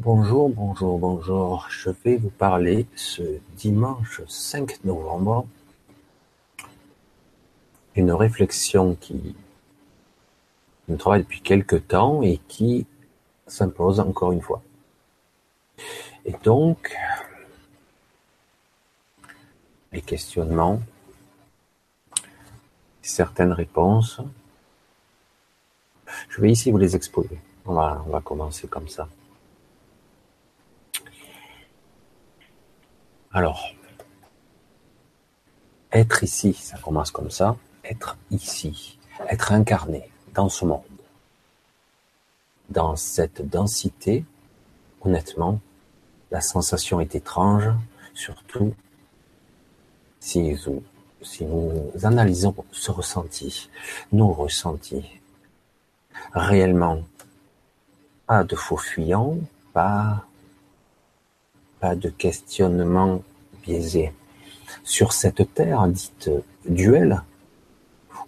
Bonjour, bonjour, bonjour. Je vais vous parler ce dimanche 5 novembre d'une réflexion qui me travaille depuis quelque temps et qui s'impose encore une fois. Et donc, les questionnements, certaines réponses, je vais ici vous les exposer. On va, on va commencer comme ça. Alors, être ici, ça commence comme ça, être ici, être incarné dans ce monde, dans cette densité, honnêtement, la sensation est étrange, surtout si, si nous analysons ce ressenti, nos ressentis, réellement, pas de faux fuyants, pas pas de questionnement biaisé. Sur cette terre dite duel,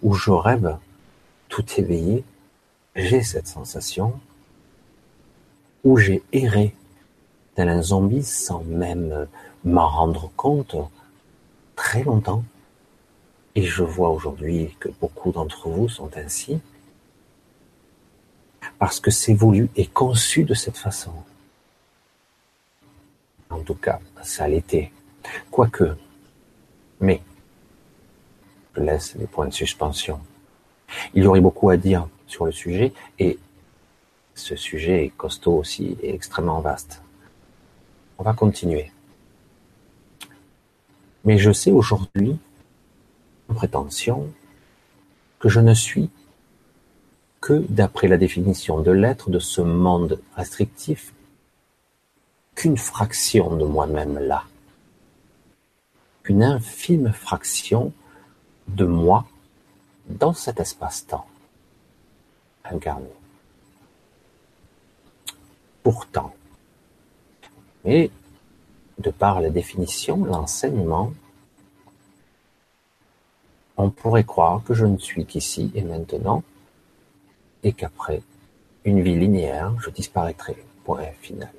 où je rêve tout éveillé, j'ai cette sensation où j'ai erré tel un zombie sans même m'en rendre compte très longtemps. Et je vois aujourd'hui que beaucoup d'entre vous sont ainsi parce que c'est voulu et conçu de cette façon. En tout cas, ça l'était. Quoique, mais, je laisse les points de suspension. Il y aurait beaucoup à dire sur le sujet et ce sujet est costaud aussi et extrêmement vaste. On va continuer. Mais je sais aujourd'hui, en prétention, que je ne suis que d'après la définition de l'être de ce monde restrictif qu'une fraction de moi-même là, qu'une infime fraction de moi dans cet espace-temps incarné. Pourtant, et de par la définition, l'enseignement, on pourrait croire que je ne suis qu'ici et maintenant, et qu'après une vie linéaire, je disparaîtrai. Point final.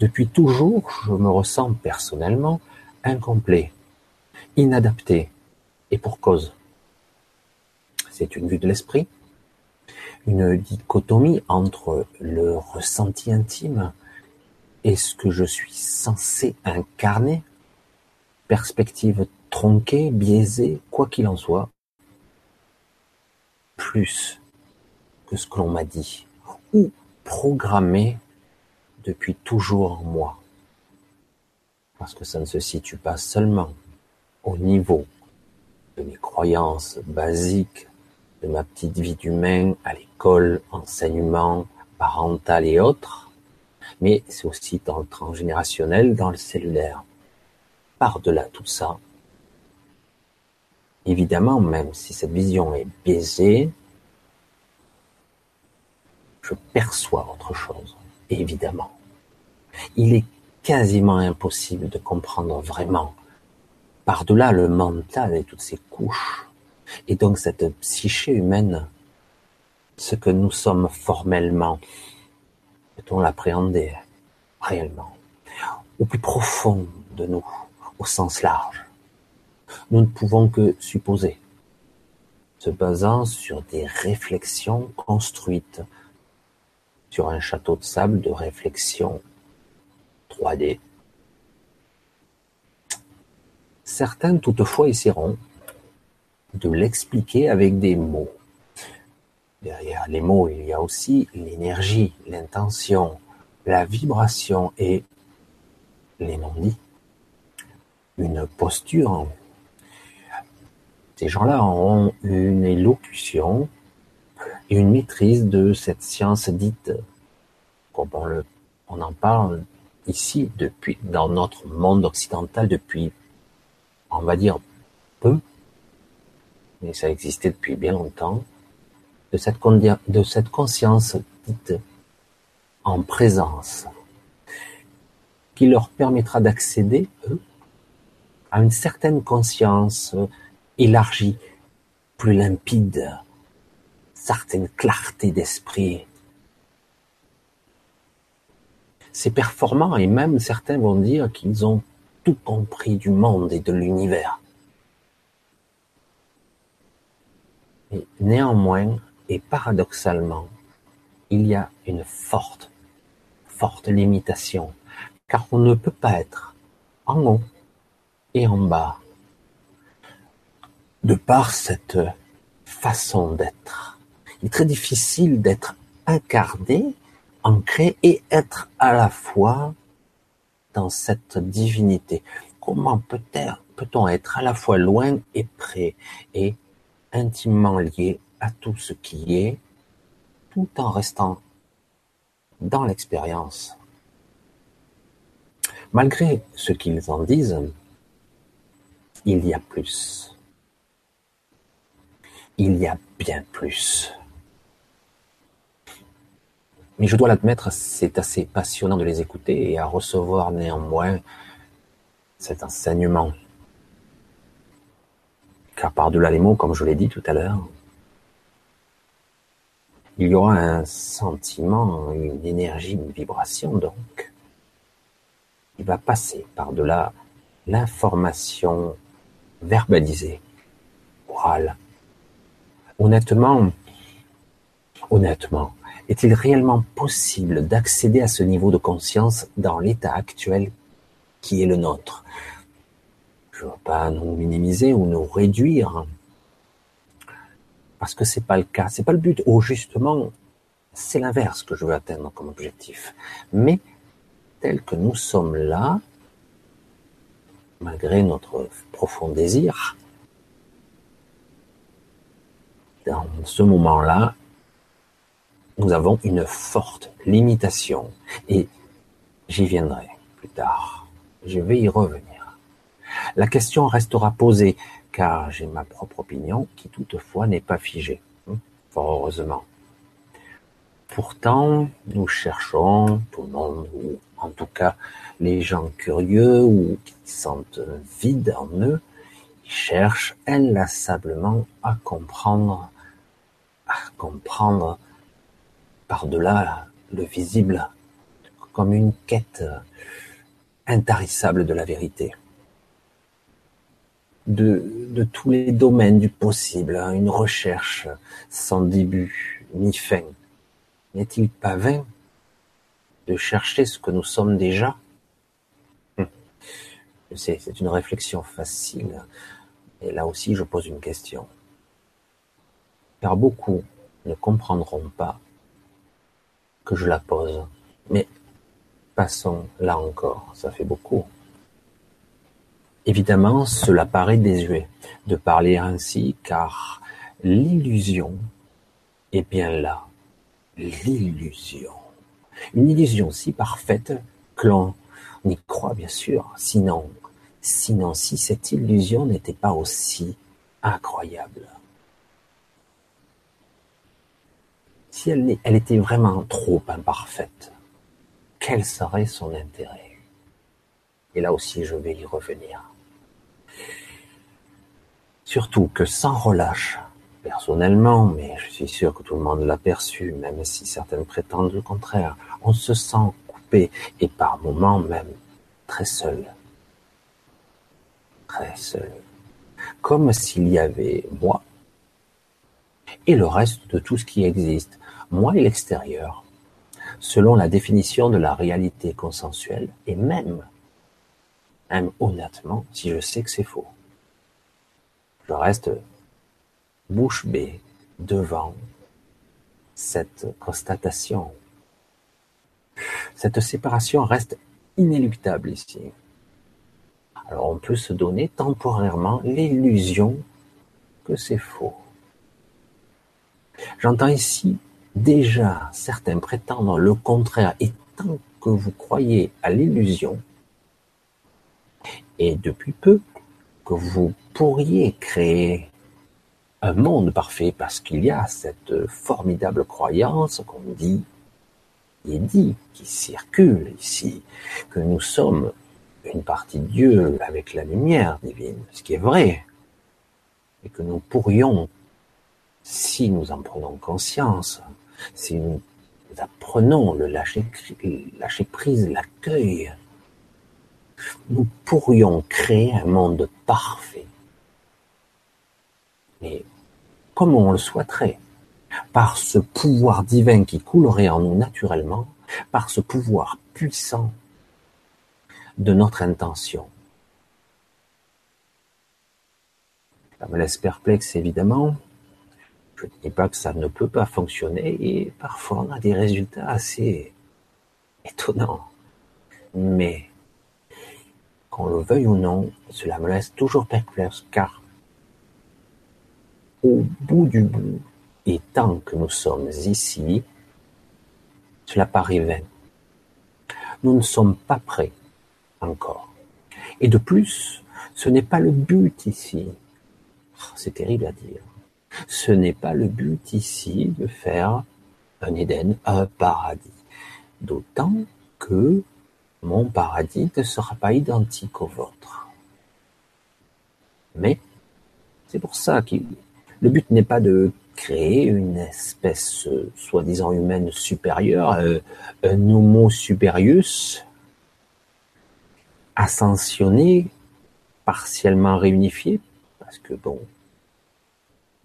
Depuis toujours, je me ressens personnellement incomplet, inadapté, et pour cause. C'est une vue de l'esprit, une dichotomie entre le ressenti intime et ce que je suis censé incarner, perspective tronquée, biaisée, quoi qu'il en soit, plus que ce que l'on m'a dit, ou programmé depuis toujours en moi. Parce que ça ne se situe pas seulement au niveau de mes croyances basiques, de ma petite vie d'humain à l'école, enseignement, parental et autres, mais c'est aussi dans le transgénérationnel, dans le cellulaire. Par-delà tout ça, évidemment, même si cette vision est biaisée, je perçois autre chose évidemment. Il est quasiment impossible de comprendre vraiment par-delà le mental et toutes ses couches, et donc cette psyché humaine, ce que nous sommes formellement, peut-on l'appréhender réellement, au plus profond de nous, au sens large. Nous ne pouvons que supposer, se basant sur des réflexions construites sur un château de sable de réflexion 3D. Certains toutefois essaieront de l'expliquer avec des mots. Derrière les mots, il y a aussi l'énergie, l'intention, la vibration et les non-dits. Une posture. Ces gens-là ont une élocution et une maîtrise de cette science dite, comme on, on en parle ici depuis, dans notre monde occidental depuis, on va dire, peu, mais ça existait depuis bien longtemps, de cette, de cette conscience dite en présence, qui leur permettra d'accéder, eux, à une certaine conscience élargie, plus limpide, certaine clarté d'esprit. c'est performant et même certains vont dire qu'ils ont tout compris du monde et de l'univers. Néanmoins, et paradoxalement, il y a une forte, forte limitation, car on ne peut pas être en haut et en bas, de par cette façon d'être. Il est très difficile d'être incarné, ancré et être à la fois dans cette divinité. Comment peut-on être à la fois loin et près et intimement lié à tout ce qui est, tout en restant dans l'expérience? Malgré ce qu'ils en disent, il y a plus. Il y a bien plus. Mais je dois l'admettre, c'est assez passionnant de les écouter et à recevoir néanmoins cet enseignement. Car par-delà les mots, comme je l'ai dit tout à l'heure, il y aura un sentiment, une énergie, une vibration donc, qui va passer par-delà l'information verbalisée, orale. Honnêtement, honnêtement, est-il réellement possible d'accéder à ce niveau de conscience dans l'état actuel qui est le nôtre? Je ne veux pas nous minimiser ou nous réduire, parce que c'est pas le cas, c'est pas le but. Ou justement, c'est l'inverse que je veux atteindre comme objectif. Mais tel que nous sommes là, malgré notre profond désir, dans ce moment-là, nous avons une forte limitation. Et j'y viendrai plus tard. Je vais y revenir. La question restera posée, car j'ai ma propre opinion qui toutefois n'est pas figée. Hein, fort heureusement. Pourtant, nous cherchons, tout le monde, ou en tout cas les gens curieux ou qui sentent vide en eux, ils cherchent inlassablement à comprendre, à comprendre par-delà le visible, comme une quête intarissable de la vérité. De, tous les domaines du possible, hein, une recherche sans début ni fin. N'est-il pas vain de chercher ce que nous sommes déjà? Hum. Je sais, c'est une réflexion facile. Et là aussi, je pose une question. Car beaucoup ne comprendront pas je la pose. Mais passons là encore, ça fait beaucoup. Évidemment, cela paraît désuet de parler ainsi, car l'illusion est bien là. L'illusion. Une illusion si parfaite que l'on y croit bien sûr, sinon, sinon si cette illusion n'était pas aussi incroyable. Si elle, était vraiment trop imparfaite, quel serait son intérêt? Et là aussi, je vais y revenir. Surtout que sans relâche, personnellement, mais je suis sûr que tout le monde l'a perçu, même si certaines prétendent le contraire, on se sent coupé et par moments même très seul. Très seul. Comme s'il y avait moi et le reste de tout ce qui existe moi et l'extérieur, selon la définition de la réalité consensuelle, et même, même honnêtement, si je sais que c'est faux. Je reste bouche bée devant cette constatation. Cette séparation reste inéluctable ici. Alors on peut se donner temporairement l'illusion que c'est faux. J'entends ici Déjà, certains prétendent le contraire, et tant que vous croyez à l'illusion, et depuis peu, que vous pourriez créer un monde parfait, parce qu'il y a cette formidable croyance qu'on dit, et dit, qui circule ici, que nous sommes une partie de Dieu avec la lumière divine, ce qui est vrai, et que nous pourrions, si nous en prenons conscience, si nous apprenons le lâcher, lâcher prise, l'accueil, nous pourrions créer un monde parfait. Mais comme on le souhaiterait, par ce pouvoir divin qui coulerait en nous naturellement, par ce pouvoir puissant de notre intention. Ça me laisse perplexe évidemment. Je ne dis pas que ça ne peut pas fonctionner et parfois on a des résultats assez étonnants. Mais qu'on le veuille ou non, cela me laisse toujours perplexe car au bout du bout, et tant que nous sommes ici, cela paraît vain. Nous ne sommes pas prêts encore. Et de plus, ce n'est pas le but ici. Oh, c'est terrible à dire. Ce n'est pas le but ici de faire un Éden, un paradis. D'autant que mon paradis ne sera pas identique au vôtre. Mais c'est pour ça que le but n'est pas de créer une espèce soi-disant humaine supérieure, euh, un homo superius, ascensionné, partiellement réunifié, parce que bon,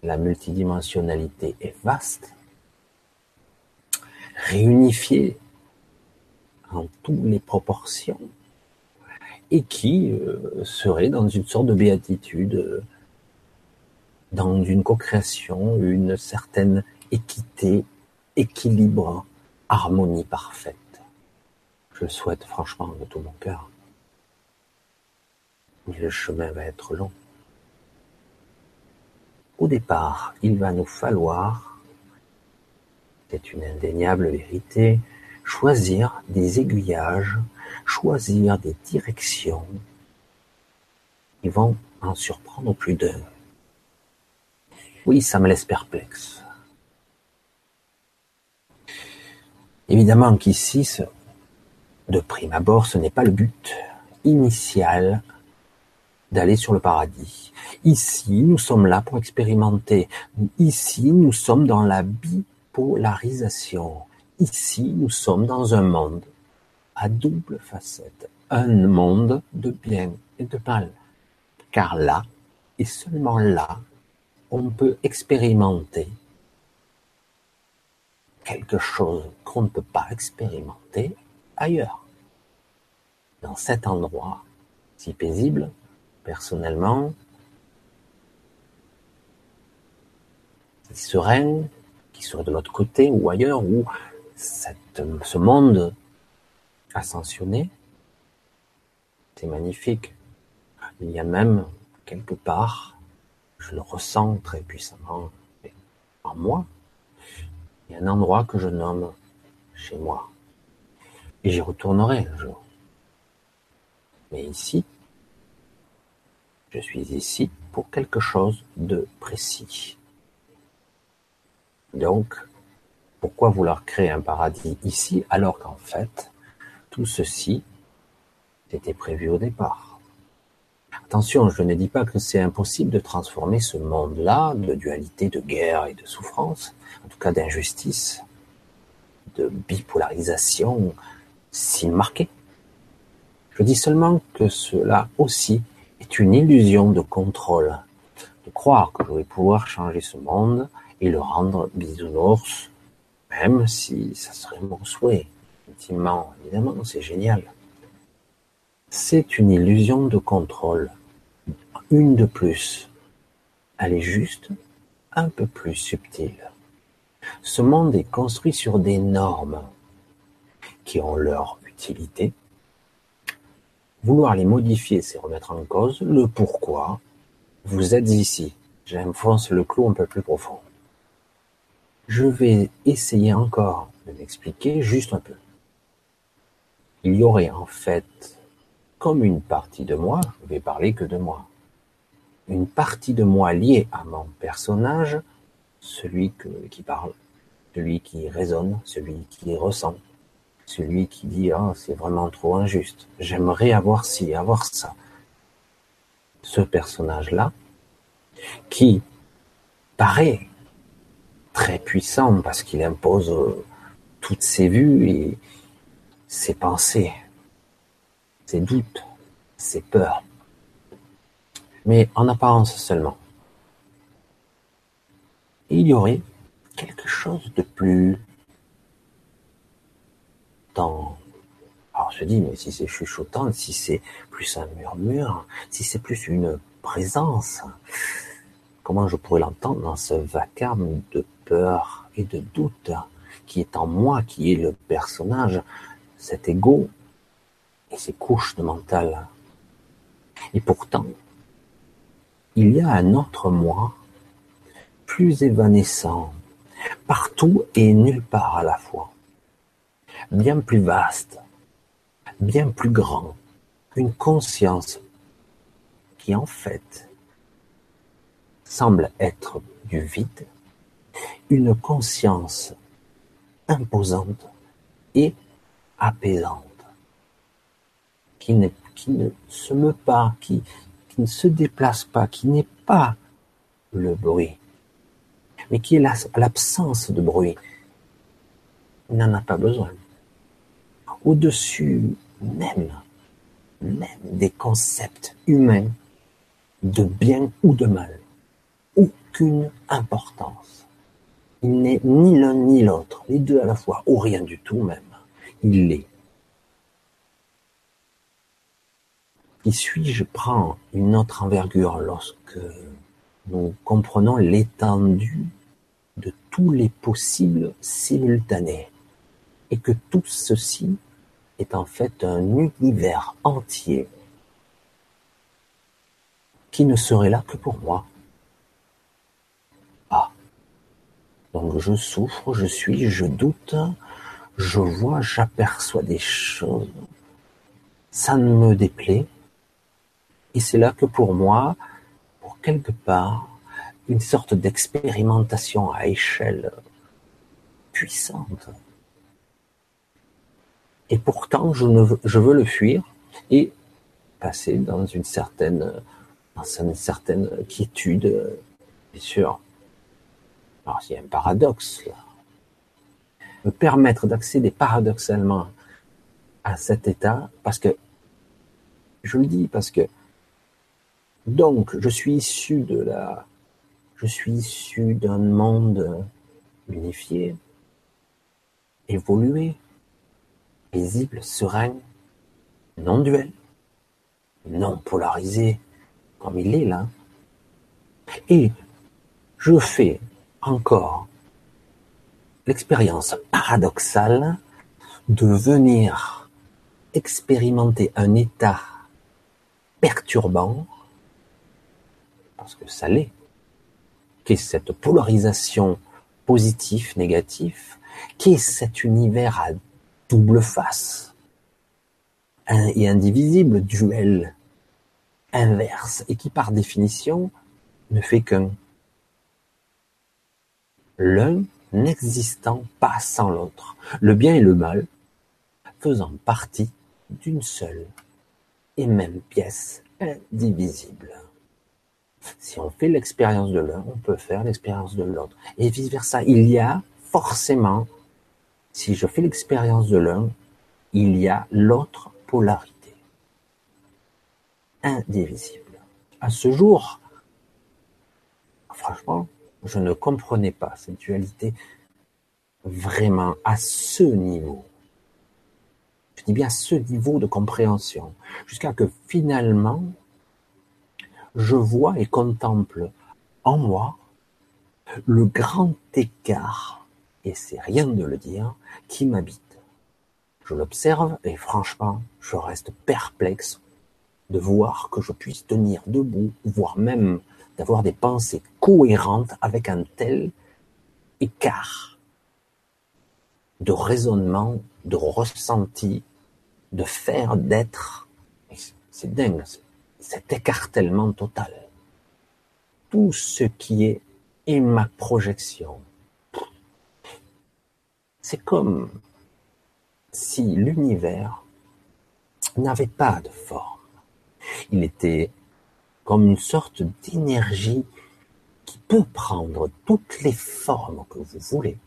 la multidimensionnalité est vaste, réunifié en toutes les proportions, et qui euh, serait dans une sorte de béatitude dans une co-création, une certaine équité, équilibre, harmonie parfaite. Je le souhaite franchement de tout mon cœur. Mais le chemin va être long. Au départ, il va nous falloir, c'est une indéniable vérité, choisir des aiguillages, choisir des directions. Ils vont en surprendre plus d'un. Oui, ça me laisse perplexe. Évidemment qu'ici, de prime abord, ce n'est pas le but initial d'aller sur le paradis. Ici, nous sommes là pour expérimenter. Ici, nous sommes dans la bipolarisation. Ici, nous sommes dans un monde à double facette. Un monde de bien et de mal. Car là, et seulement là, on peut expérimenter quelque chose qu'on ne peut pas expérimenter ailleurs. Dans cet endroit si paisible, personnellement, serein, qui serait de l'autre côté ou ailleurs, où ce monde ascensionné, c'est magnifique. Il y a même quelque part je le ressens très puissamment en moi. Il y a un endroit que je nomme chez moi. Et j'y retournerai un jour. Mais ici, je suis ici pour quelque chose de précis. Donc, pourquoi vouloir créer un paradis ici alors qu'en fait, tout ceci était prévu au départ? Attention, je ne dis pas que c'est impossible de transformer ce monde-là de dualité, de guerre et de souffrance, en tout cas d'injustice, de bipolarisation si marquée. Je dis seulement que cela aussi est une illusion de contrôle, de croire que je vais pouvoir changer ce monde et le rendre bisounours, même si ça serait mon souhait. Intimement, évidemment, c'est génial. C'est une illusion de contrôle, une de plus. Elle est juste un peu plus subtile. Ce monde est construit sur des normes qui ont leur utilité. Vouloir les modifier, c'est remettre en cause le pourquoi vous êtes ici. J'enfonce le clou un peu plus profond. Je vais essayer encore de m'expliquer juste un peu. Il y aurait en fait comme une partie de moi, je vais parler que de moi, une partie de moi liée à mon personnage, celui qui parle, celui qui raisonne, celui qui ressent, celui qui dit ah c'est vraiment trop injuste, j'aimerais avoir ci, avoir ça. Ce personnage-là, qui paraît très puissant parce qu'il impose toutes ces vues et ces pensées, ces doutes, ces peurs. Mais en apparence seulement. il y aurait quelque chose de plus dans alors je dis, mais si c'est chuchotant, si c'est plus un murmure, si c'est plus une présence, comment je pourrais l'entendre dans ce vacarme de peur et de doute qui est en moi, qui est le personnage, cet ego et ces couches de mental? Et pourtant, il y a un autre moi, plus évanescent, partout et nulle part à la fois, bien plus vaste, bien plus grand, une conscience qui en fait semble être du vide, une conscience imposante et apaisante, qui, ne se meut pas, qui, qui ne se déplace pas, qui n'est pas le bruit, mais qui est l'absence de bruit. N'en a pas besoin. Au-dessus même, même des concepts humains de bien ou de mal. Aucune importance. Il n'est ni l'un ni l'autre, les deux à la fois, ou rien du tout même. Il l'est. Ici, je prends une autre envergure lorsque nous comprenons l'étendue de tous les possibles simultanés et que tout ceci est en fait un univers entier qui ne serait là que pour moi. Ah. Donc je souffre, je suis, je doute, je vois, j'aperçois des choses. Ça ne me déplaît. Et c'est là que pour moi, pour quelque part, une sorte d'expérimentation à échelle puissante et pourtant je, ne veux, je veux le fuir et passer dans une certaine, dans une certaine quiétude, bien sûr. Alors il y a un paradoxe là. Me permettre d'accéder paradoxalement à cet état, parce que, je le dis, parce que, donc, je suis issu de la, je suis issu d'un monde unifié, évolué, paisible, serein, non duel, non polarisé, comme il est là. Et je fais encore l'expérience paradoxale de venir expérimenter un état perturbant, parce que ça l'est, qu'est cette polarisation positif, négatif, qu'est cet univers à double face et indivisible duel inverse et qui par définition ne fait qu'un. L'un n'existant pas sans l'autre, le bien et le mal faisant partie d'une seule et même pièce indivisible. Si on fait l'expérience de l'un, on peut faire l'expérience de l'autre. Et vice versa, il y a forcément si je fais l'expérience de l'un, il y a l'autre polarité. Indivisible. À ce jour, franchement, je ne comprenais pas cette dualité vraiment à ce niveau. Je dis bien à ce niveau de compréhension. Jusqu'à que finalement, je vois et contemple en moi le grand écart et c'est rien de le dire, qui m'habite. Je l'observe et franchement, je reste perplexe de voir que je puisse tenir debout, voire même d'avoir des pensées cohérentes avec un tel écart de raisonnement, de ressenti, de faire, d'être. C'est dingue, cet écartèlement total. Tout ce qui est est ma projection, c'est comme si l'univers n'avait pas de forme. Il était comme une sorte d'énergie qui peut prendre toutes les formes que vous voulez,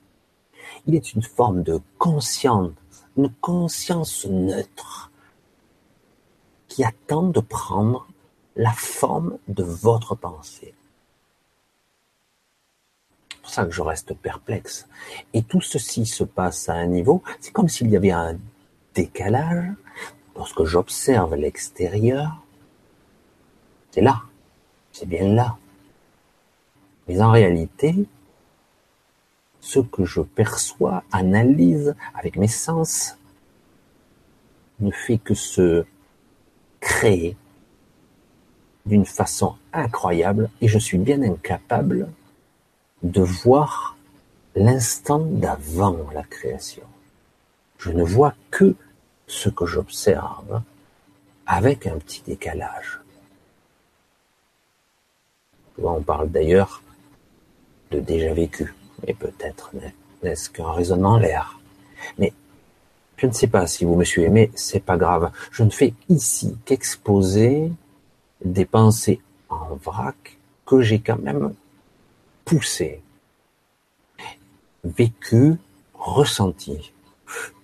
Il est une forme de conscience, une conscience neutre qui attend de prendre la forme de votre pensée. Pour ça que je reste perplexe. Et tout ceci se passe à un niveau, c'est comme s'il y avait un décalage. Lorsque j'observe l'extérieur, c'est là, c'est bien là. Mais en réalité, ce que je perçois, analyse avec mes sens, ne fait que se créer d'une façon incroyable et je suis bien incapable de voir l'instant d'avant la création. Je ne vois que ce que j'observe avec un petit décalage. On parle d'ailleurs de déjà vécu, mais peut-être n'est-ce qu'un raisonnement l'air. Mais je ne sais pas si vous me suivez, mais c'est pas grave. Je ne fais ici qu'exposer des pensées en vrac que j'ai quand même poussées, vécues, ressenties.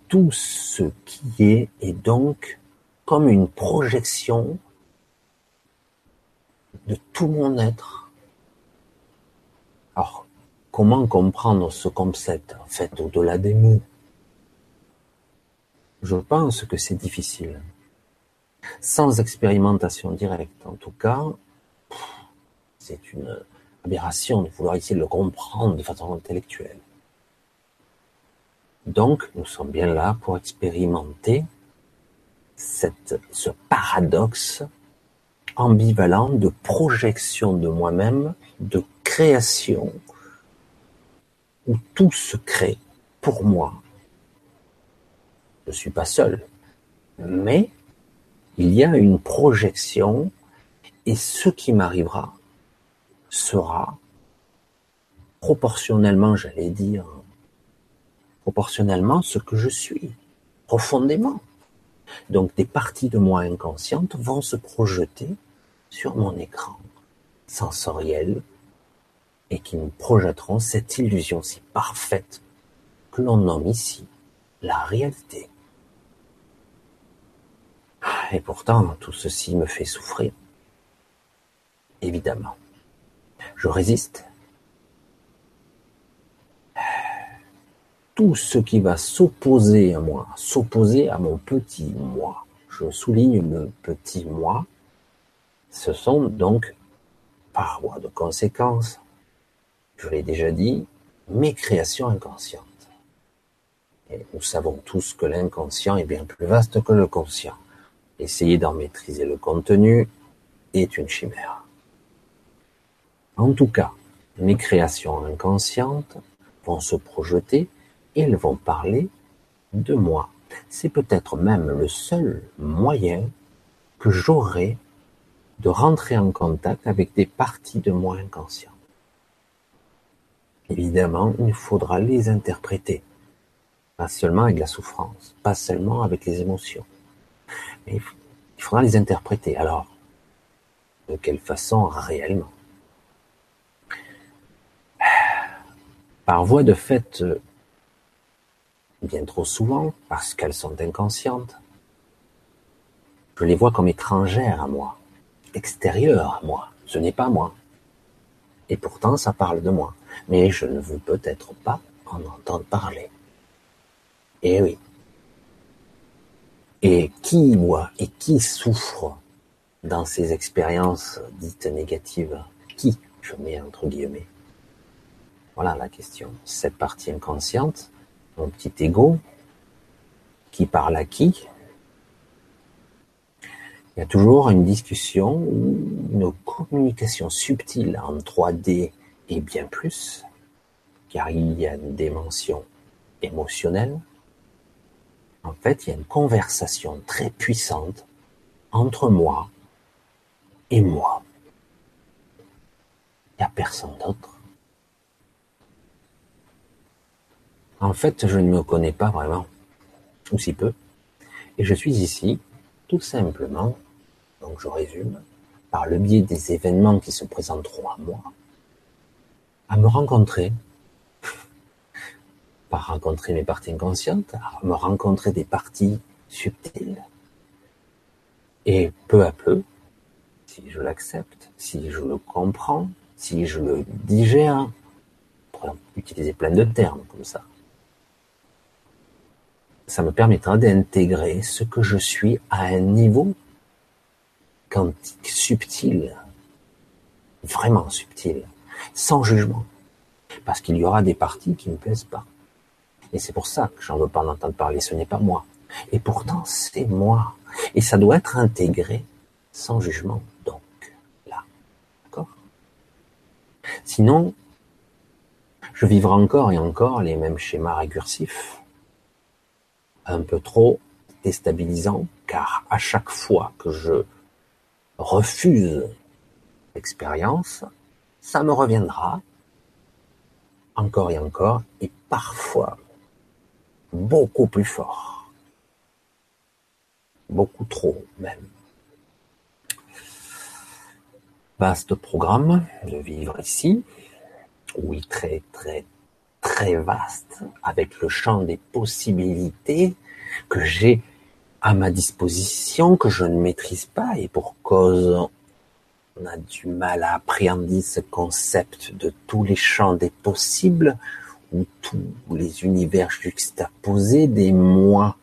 Tout ce qui est est donc comme une projection de tout mon être. Alors, comment comprendre ce concept, fait, au-delà des mots? Je pense que c'est difficile sans expérimentation directe. En tout cas, c'est une de vouloir essayer de le comprendre de façon intellectuelle. Donc, nous sommes bien là pour expérimenter ce paradoxe ambivalent de projection de moi-même, de création, où tout se crée pour moi. Je ne suis pas seul, mais il y a une projection et ce qui m'arrivera sera proportionnellement, j'allais dire, proportionnellement ce que je suis, profondément. Donc des parties de moi inconscientes vont se projeter sur mon écran sensoriel et qui me projetteront cette illusion si parfaite que l'on nomme ici la réalité. Et pourtant, tout ceci me fait souffrir. Évidemment. Je résiste. Tout ce qui va s'opposer à moi, s'opposer à mon petit moi, je souligne le petit moi, ce sont donc, par voie de conséquence, je l'ai déjà dit, mes créations inconscientes. Et nous savons tous que l'inconscient est bien plus vaste que le conscient. Essayer d'en maîtriser le contenu est une chimère. En tout cas, mes créations inconscientes vont se projeter et elles vont parler de moi. C'est peut-être même le seul moyen que j'aurai de rentrer en contact avec des parties de moi inconscientes. Évidemment, il faudra les interpréter, pas seulement avec la souffrance, pas seulement avec les émotions, il faudra les interpréter. Alors, de quelle façon réellement? Par voie de fait, bien trop souvent, parce qu'elles sont inconscientes, je les vois comme étrangères à moi, extérieures à moi. Ce n'est pas moi. Et pourtant, ça parle de moi. Mais je ne veux peut-être pas en entendre parler. Eh oui, et qui voit et qui souffre dans ces expériences dites négatives? Qui? Je mets entre guillemets. Voilà la question. Cette partie inconsciente, mon petit ego, qui parle à qui? Il y a toujours une discussion ou une communication subtile en 3D et bien plus, car il y a une dimension émotionnelle, en fait, il y a une conversation très puissante entre moi et moi. Il n'y a personne d'autre. En fait, je ne me connais pas vraiment, ou si peu, et je suis ici tout simplement, donc je résume, par le biais des événements qui se présenteront à moi, à me rencontrer par rencontrer mes parties inconscientes, à me rencontrer des parties subtiles. Et peu à peu, si je l'accepte, si je le comprends, si je le digère, pour utiliser plein de termes comme ça, ça me permettra d'intégrer ce que je suis à un niveau quantique subtil, vraiment subtil, sans jugement. Parce qu'il y aura des parties qui ne me plaisent pas. Et c'est pour ça que j'en veux pas en entendre parler, ce n'est pas moi. Et pourtant, c'est moi. Et ça doit être intégré sans jugement, donc, là. D'accord? Sinon, je vivrai encore et encore les mêmes schémas récursifs, un peu trop déstabilisants, car à chaque fois que je refuse l'expérience, ça me reviendra encore et encore, et parfois beaucoup plus fort. Beaucoup trop même. Vaste programme de vivre ici, oui très très très vaste, avec le champ des possibilités que j'ai à ma disposition, que je ne maîtrise pas, et pour cause on a du mal à appréhender ce concept de tous les champs des possibles, ou tous les univers juxtaposés des moi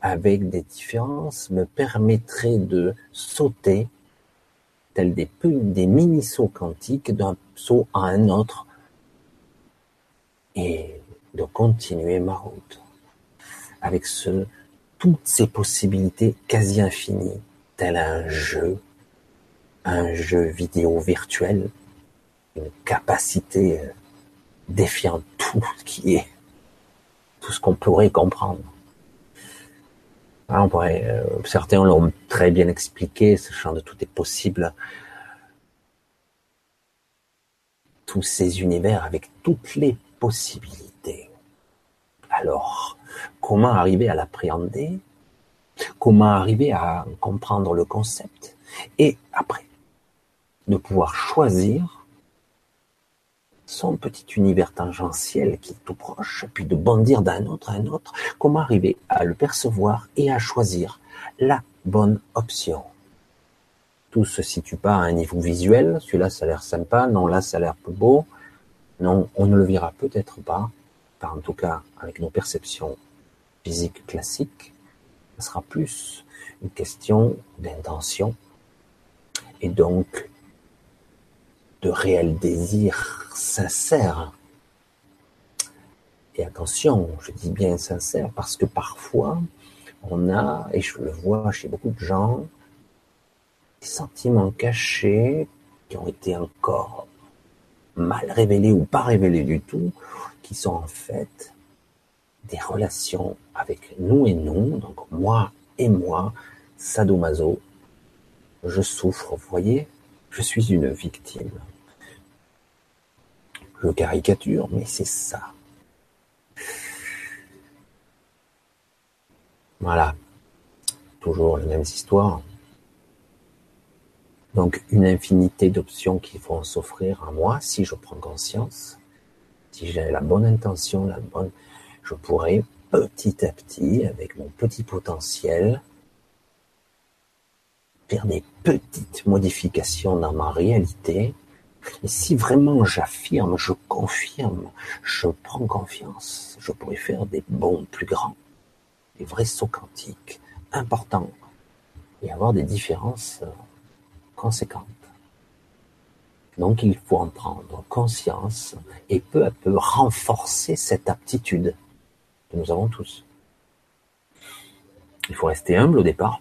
avec des différences me permettraient de sauter tel des, des mini-sauts quantiques d'un saut à un autre et de continuer ma route avec ce, toutes ces possibilités quasi infinies, tel un jeu un jeu vidéo virtuel, une capacité euh, défiant tout ce qui est, tout ce qu'on pourrait comprendre. on pourrait, euh, certains l'ont très bien expliqué, ce champ de tout est possible. Tous ces univers avec toutes les possibilités. Alors, comment arriver à l'appréhender? Comment arriver à comprendre le concept? Et après, de pouvoir choisir son petit univers tangentiel qui est tout proche, puis de bondir d'un autre à un autre, comment arriver à le percevoir et à choisir la bonne option? Tout se situe pas à un niveau visuel, celui-là ça a l'air sympa, non là ça a l'air plus beau, non on ne le verra peut-être pas, par en tout cas avec nos perceptions physiques classiques, ce sera plus une question d'intention et donc de réel désir sincère. Et attention, je dis bien sincère parce que parfois on a, et je le vois chez beaucoup de gens, des sentiments cachés qui ont été encore mal révélés ou pas révélés du tout, qui sont en fait des relations avec nous et nous, donc moi et moi, sadomaso, je souffre, vous voyez, je suis une victime. Je caricature, mais c'est ça. Voilà. Toujours les mêmes histoires. Donc une infinité d'options qui vont s'offrir à moi si je prends conscience, si j'ai la bonne intention, la bonne, je pourrais petit à petit, avec mon petit potentiel, faire des petites modifications dans ma réalité. Et si vraiment j'affirme, je confirme, je prends confiance, je pourrais faire des bons plus grands, des vrais sauts quantiques importants et avoir des différences conséquentes. Donc il faut en prendre conscience et peu à peu renforcer cette aptitude que nous avons tous. Il faut rester humble au départ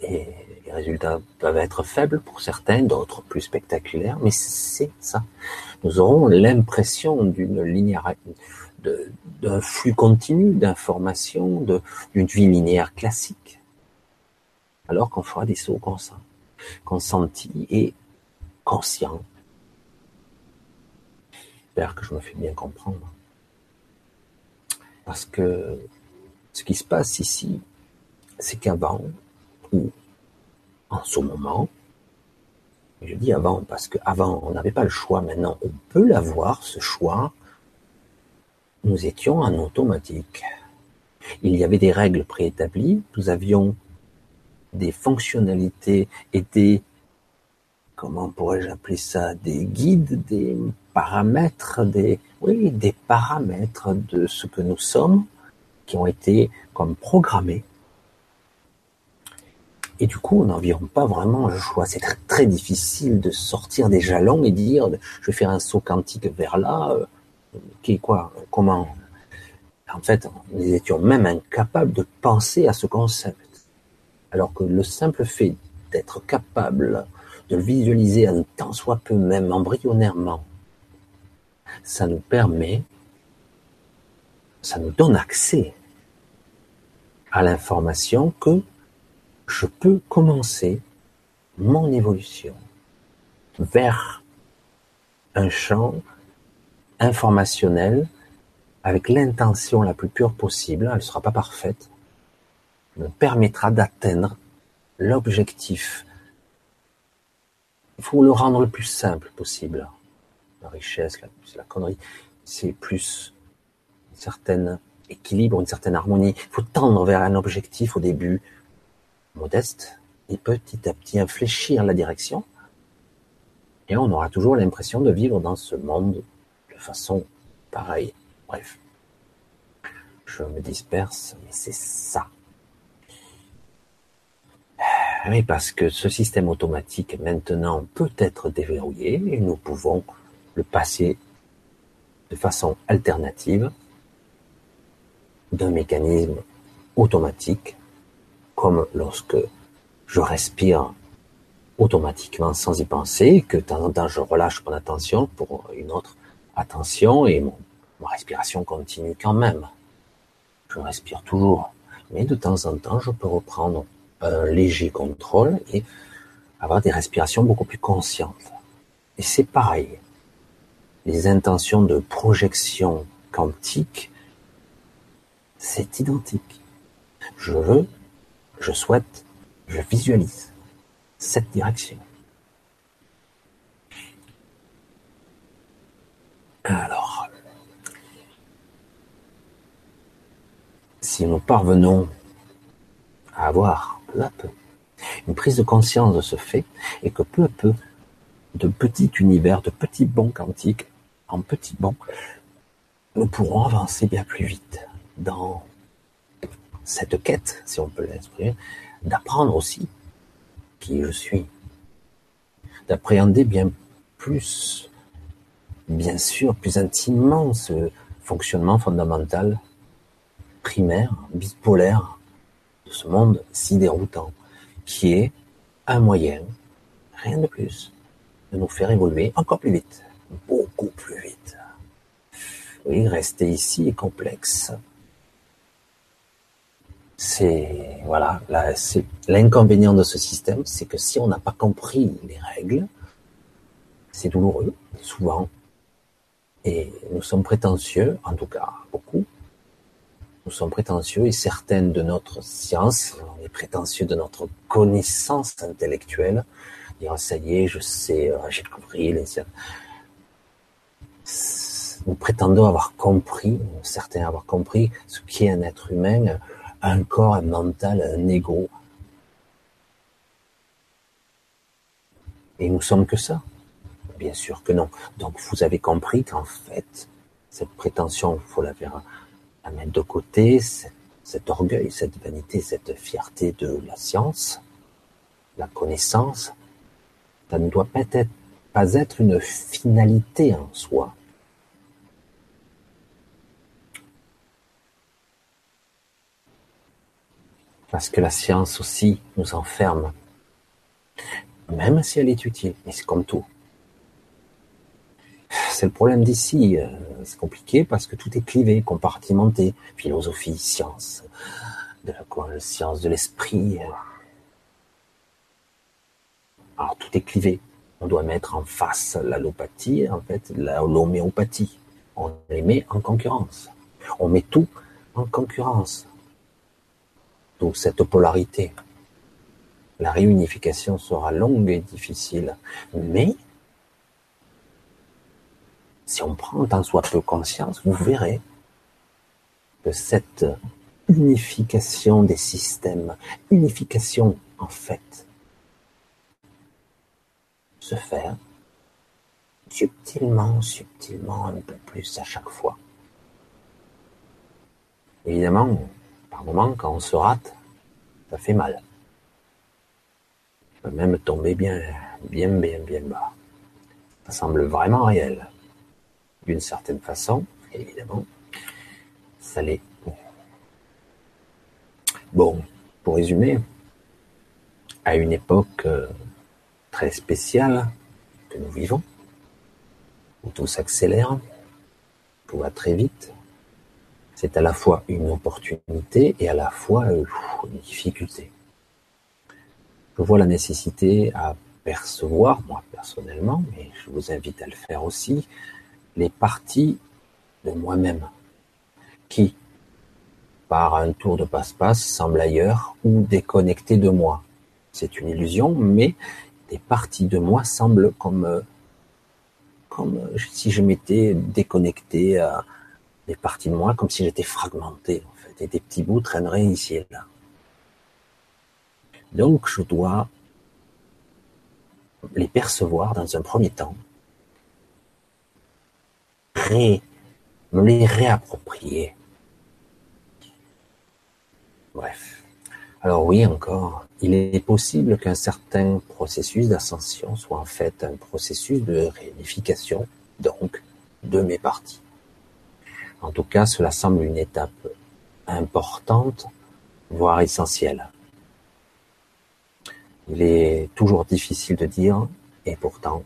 et les résultats peuvent être faibles pour certains, d'autres plus spectaculaires, mais c'est ça. Nous aurons l'impression d'une linéaire, d'un flux continu d'informations, d'une vie linéaire classique, alors qu'on fera des sauts consentis et conscients. J'espère que je me fais bien comprendre. Parce que ce qui se passe ici, c'est qu'avant, ou en ce moment, je dis avant parce qu'avant on n'avait pas le choix, maintenant on peut l'avoir, ce choix, nous étions en automatique. Il y avait des règles préétablies, nous avions des fonctionnalités et des, comment pourrais-je appeler ça, des guides, des paramètres, des, oui, des paramètres de ce que nous sommes qui ont été comme programmés. Et du coup, on n'environ pas vraiment le choix. C'est très, difficile de sortir des jalons et dire, je vais faire un saut quantique vers là, euh, qui, quoi, comment? En fait, nous étions même incapables de penser à ce concept. Alors que le simple fait d'être capable de le visualiser un tant soit peu même embryonnairement, ça nous permet, ça nous donne accès à l'information que je peux commencer mon évolution vers un champ informationnel avec l'intention la plus pure possible, elle ne sera pas parfaite, me permettra d'atteindre l'objectif. Il faut le rendre le plus simple possible. La richesse, la, la connerie, c'est plus un certain équilibre, une certaine harmonie. Il faut tendre vers un objectif au début modeste et petit à petit infléchir la direction. Et on aura toujours l'impression de vivre dans ce monde de façon pareille. Bref, je me disperse, mais c'est ça. Oui, parce que ce système automatique maintenant peut être déverrouillé et nous pouvons le passer de façon alternative d'un mécanisme automatique, comme lorsque je respire automatiquement sans y penser, que de temps en temps je relâche mon attention pour une autre attention et mon, ma respiration continue quand même. Je respire toujours, mais de temps en temps je peux reprendre un léger contrôle et avoir des respirations beaucoup plus conscientes. Et c'est pareil. Les intentions de projection quantique, c'est identique. Je veux, je souhaite, je visualise cette direction. Alors, si nous parvenons à avoir peu à peu. Une prise de conscience de ce fait et que peu à peu de petits univers, de petits bons quantiques en petits bons, nous pourrons avancer bien plus vite dans cette quête, si on peut l'exprimer, d'apprendre aussi qui je suis, d'appréhender bien plus, bien sûr, plus intimement ce fonctionnement fondamental, primaire, bipolaire ce monde si déroutant, qui est un moyen, rien de plus, de nous faire évoluer encore plus vite, beaucoup plus vite. Oui, rester ici est complexe. C'est voilà, l'inconvénient de ce système, c'est que si on n'a pas compris les règles, c'est douloureux, souvent, et nous sommes prétentieux, en tout cas beaucoup, nous sommes prétentieux et certaines de notre science, on est prétentieux de notre connaissance intellectuelle, dire ça y est, je sais, euh, j'ai compris, nous prétendons avoir compris, certains avoir compris ce qu'est un être humain, un corps, un mental, un ego. Et nous sommes que ça. Bien sûr que non. Donc vous avez compris qu'en fait, cette prétention, il faut la faire mettre de côté, cet orgueil, cette vanité, cette fierté de la science, la connaissance, ça ne doit peut-être pas être une finalité en soi. Parce que la science aussi nous enferme, même si elle est utile, mais c'est comme tout. C'est le problème d'ici, euh, c'est compliqué parce que tout est clivé, compartimenté, philosophie, science, de de l'esprit. Alors tout est clivé. On doit mettre en face l'allopathie, en fait, l'homéopathie. On les met en concurrence. On met tout en concurrence. Donc cette polarité. La réunification sera longue et difficile, mais si on prend tant soit peu conscience, vous verrez que cette unification des systèmes, unification en fait, se fait subtilement, subtilement, un peu plus à chaque fois. Évidemment, par moment, quand on se rate, ça fait mal. On peut même tomber bien, bien, bien, bien bas. Ça semble vraiment réel. D'une certaine façon, évidemment, ça l'est. Bon, pour résumer, à une époque euh, très spéciale que nous vivons, où tout s'accélère, tout va très vite, c'est à la fois une opportunité et à la fois euh, une difficulté. Je vois la nécessité à percevoir, moi personnellement, mais je vous invite à le faire aussi, les parties de moi-même qui, par un tour de passe-passe, semblent ailleurs ou déconnectées de moi. C'est une illusion, mais des parties de moi semblent comme, euh, comme si je m'étais déconnecté à des parties de moi, comme si j'étais fragmenté, en fait, et des petits bouts traîneraient ici et là. Donc, je dois les percevoir dans un premier temps, me les réapproprier. Bref. Alors oui, encore, il est possible qu'un certain processus d'ascension soit en fait un processus de réunification, donc, de mes parties. En tout cas, cela semble une étape importante, voire essentielle. Il est toujours difficile de dire, et pourtant,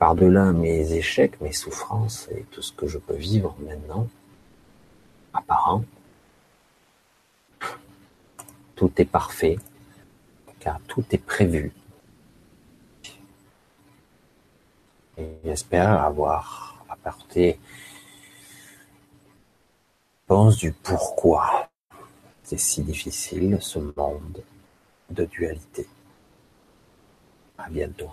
par-delà mes échecs, mes souffrances et tout ce que je peux vivre maintenant, apparent, tout est parfait, car tout est prévu. J'espère avoir apporté pense du pourquoi c'est si difficile ce monde de dualité. À bientôt.